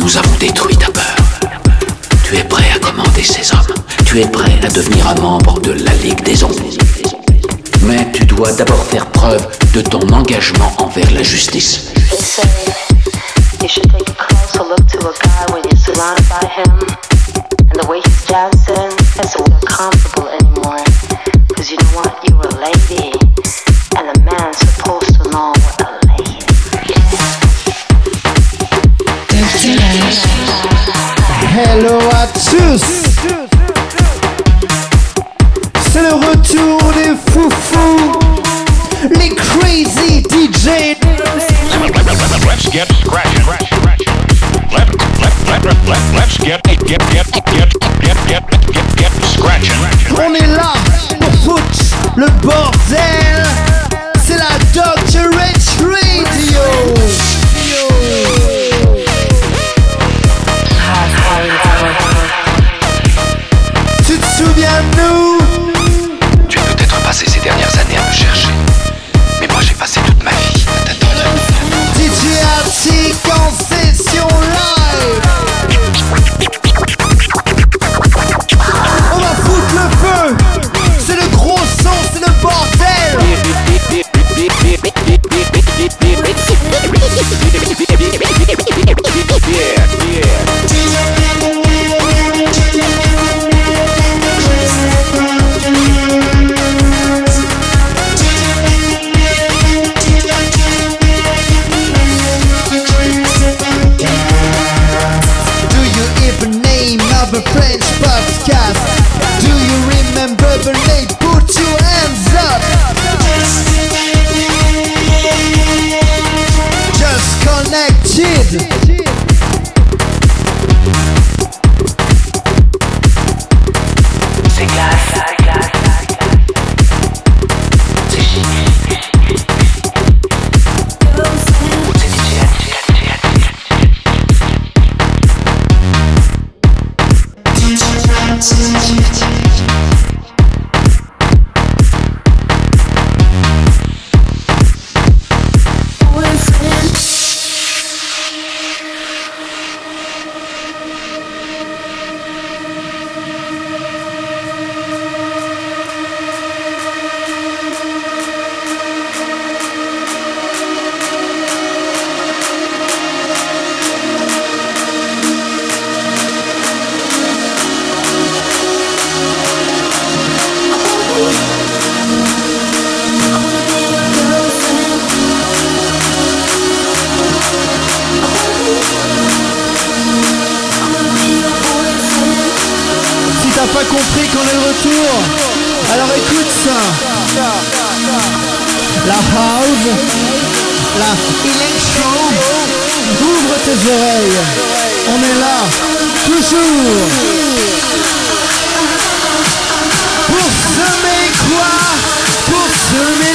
Nous avons détruit ta peur. Tu es prêt à commander ces hommes. Tu es prêt à devenir un membre de la Ligue des Zombies. Mais tu dois d'abord faire preuve de ton engagement envers la justice. Le retour des foufous Les crazy DJ Let's get scratching. Let, let, let, let, let's get, get, get, get, get, get, get, get scratching. On est là pour foutre le bordel t'as pas compris qu'on est de retour, alors écoute ça. La house, la electro, ouvre tes oreilles. On est là, toujours. Pour semer quoi? Pour semer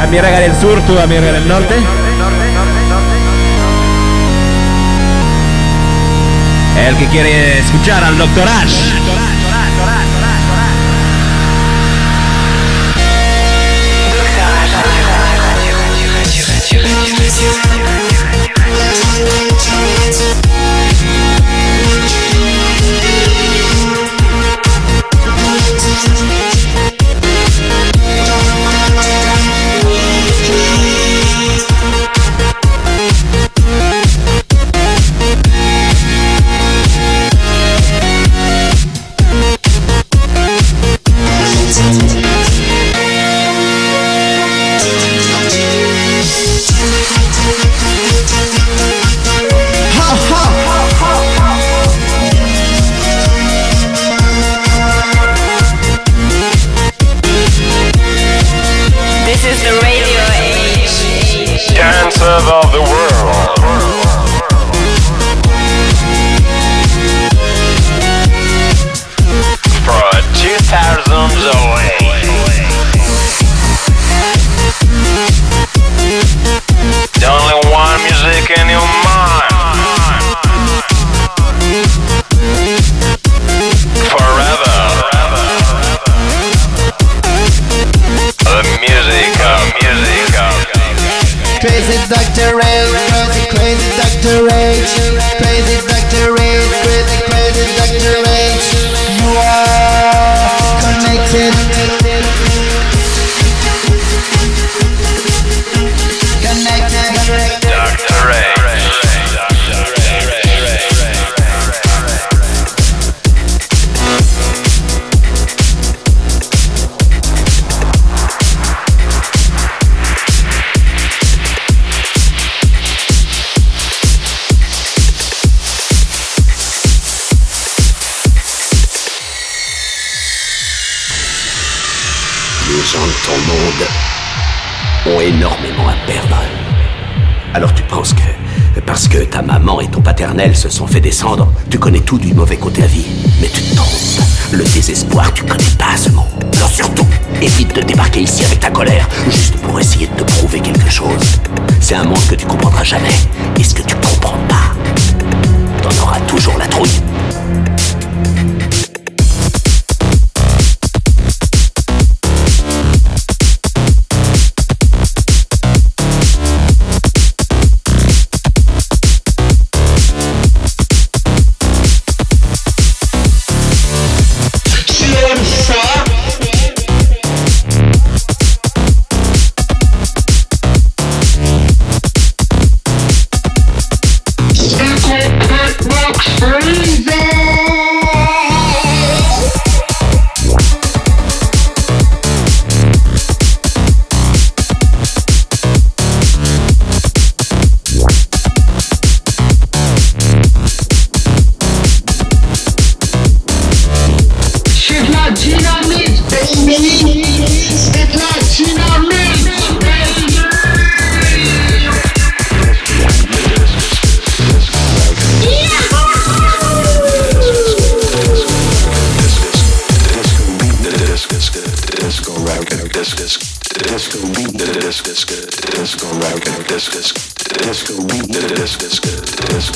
A mi el sur, tú a mi regar el norte. El que quiere escuchar al Doctor Ash. Doctor Ash. Crazy, crazy Dr. H, crazy parce que ta maman et ton paternel se sont fait descendre, tu connais tout du mauvais côté de la vie. Mais tu te trompes. Le désespoir, tu connais pas ce mot. Alors surtout, évite de débarquer ici avec ta colère, juste pour essayer de te prouver quelque chose. C'est un monde que tu comprendras jamais. Et ce que tu comprends pas, t'en auras toujours la trouille.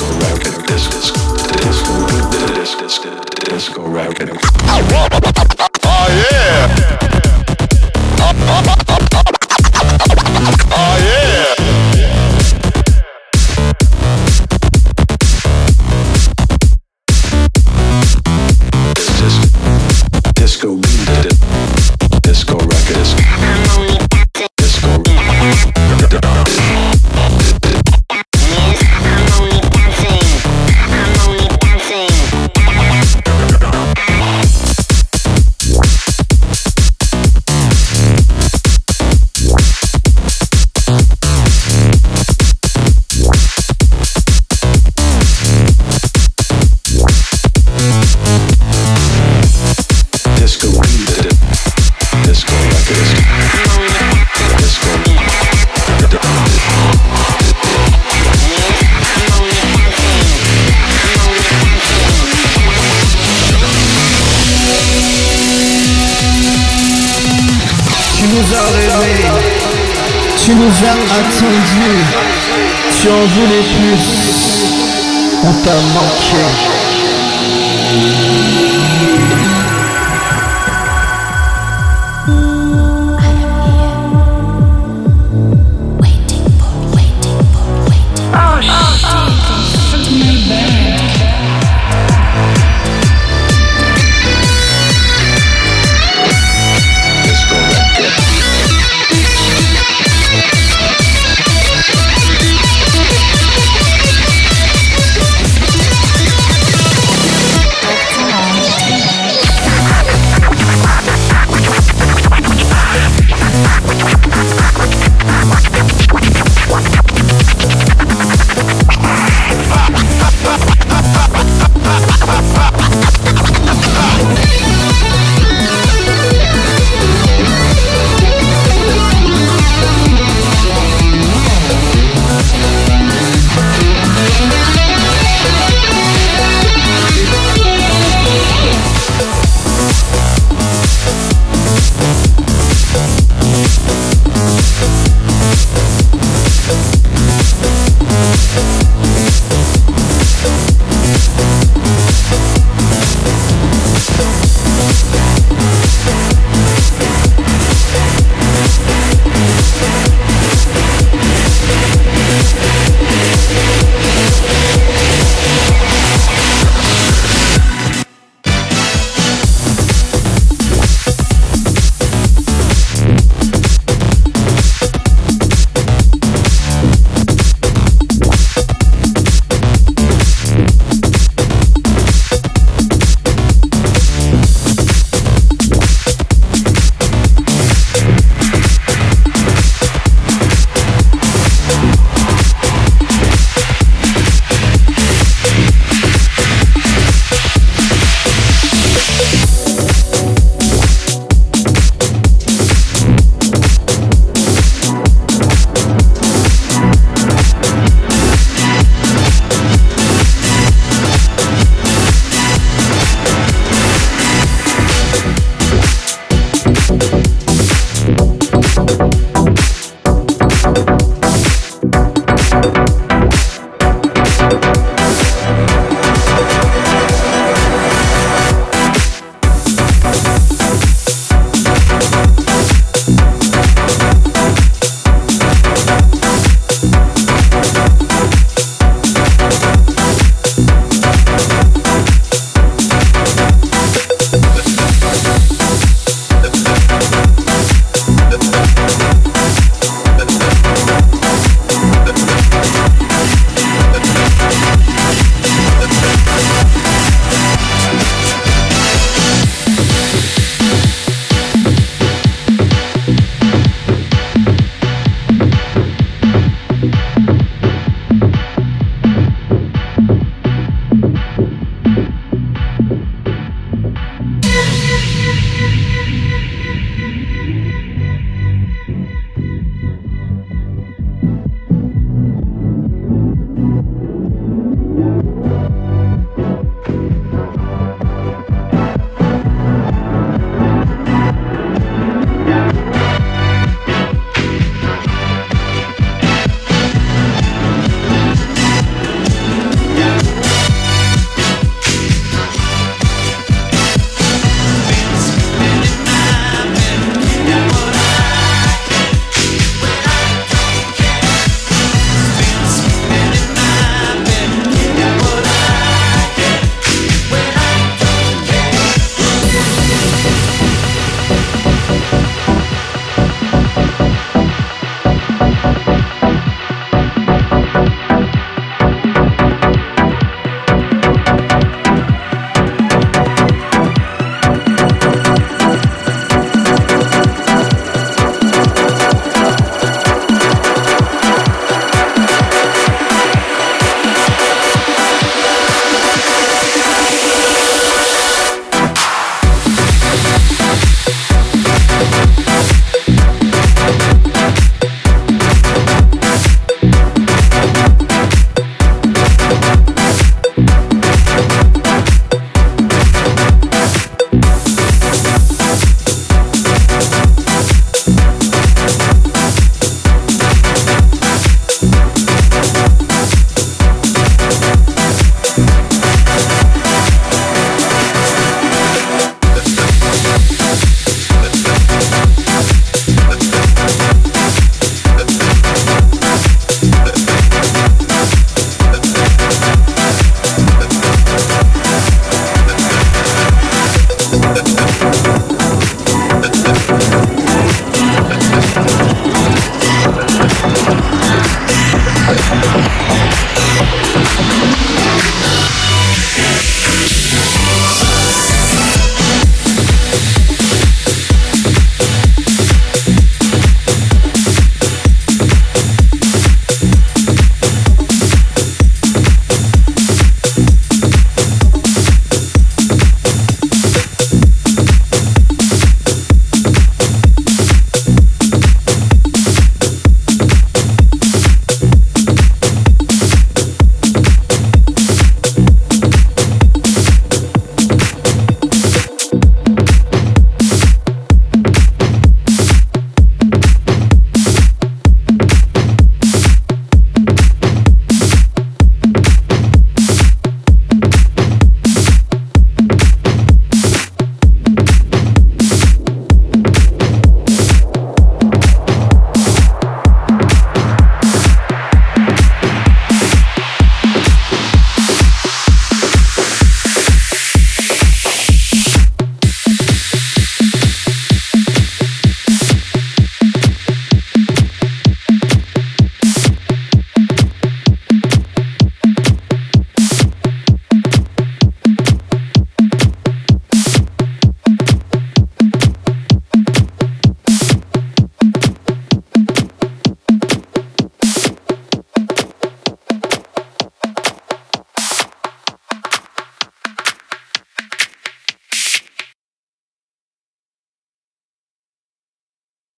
disco record. Disco disco disco disco record disco record disco record disco record. Tu en voulais plus, on t'a manqué.